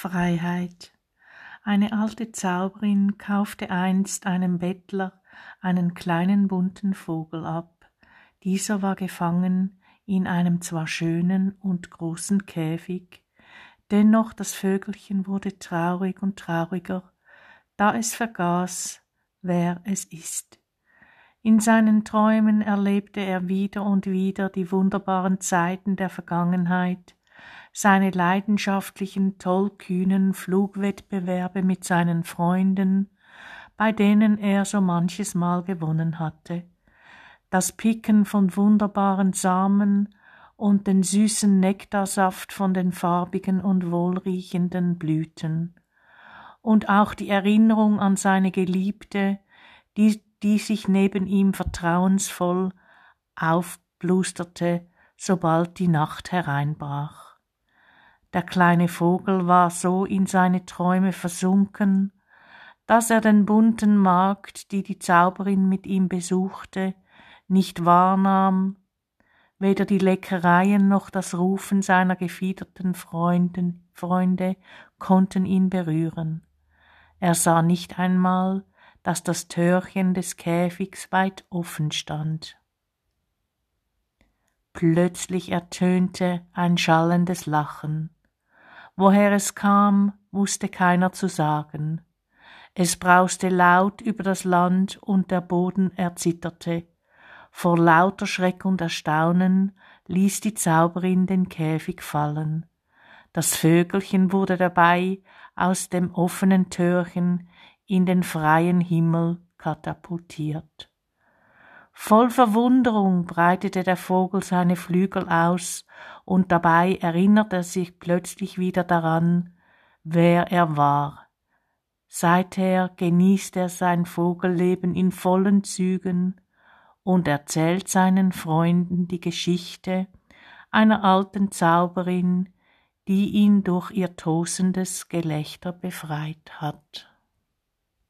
Freiheit. Eine alte Zauberin kaufte einst einem Bettler einen kleinen bunten Vogel ab. Dieser war gefangen in einem zwar schönen und großen Käfig, dennoch das Vögelchen wurde traurig und trauriger, da es vergaß, wer es ist. In seinen Träumen erlebte er wieder und wieder die wunderbaren Zeiten der Vergangenheit, seine leidenschaftlichen, tollkühnen Flugwettbewerbe mit seinen Freunden, bei denen er so manches Mal gewonnen hatte, das Picken von wunderbaren Samen und den süßen Nektarsaft von den farbigen und wohlriechenden Blüten, und auch die Erinnerung an seine Geliebte, die, die sich neben ihm vertrauensvoll aufblusterte, sobald die Nacht hereinbrach. Der kleine Vogel war so in seine Träume versunken, dass er den bunten Markt, die die Zauberin mit ihm besuchte, nicht wahrnahm, weder die Leckereien noch das Rufen seiner gefiederten Freunden, Freunde konnten ihn berühren. Er sah nicht einmal, dass das Törchen des Käfigs weit offen stand. Plötzlich ertönte ein schallendes Lachen. Woher es kam, wusste keiner zu sagen. Es brauste laut über das Land und der Boden erzitterte. Vor lauter Schreck und Erstaunen ließ die Zauberin den Käfig fallen. Das Vögelchen wurde dabei aus dem offenen Türchen in den freien Himmel katapultiert. Voll Verwunderung breitete der Vogel seine Flügel aus, und dabei erinnerte er sich plötzlich wieder daran, wer er war. Seither genießt er sein Vogelleben in vollen Zügen und erzählt seinen Freunden die Geschichte einer alten Zauberin, die ihn durch ihr tosendes Gelächter befreit hat.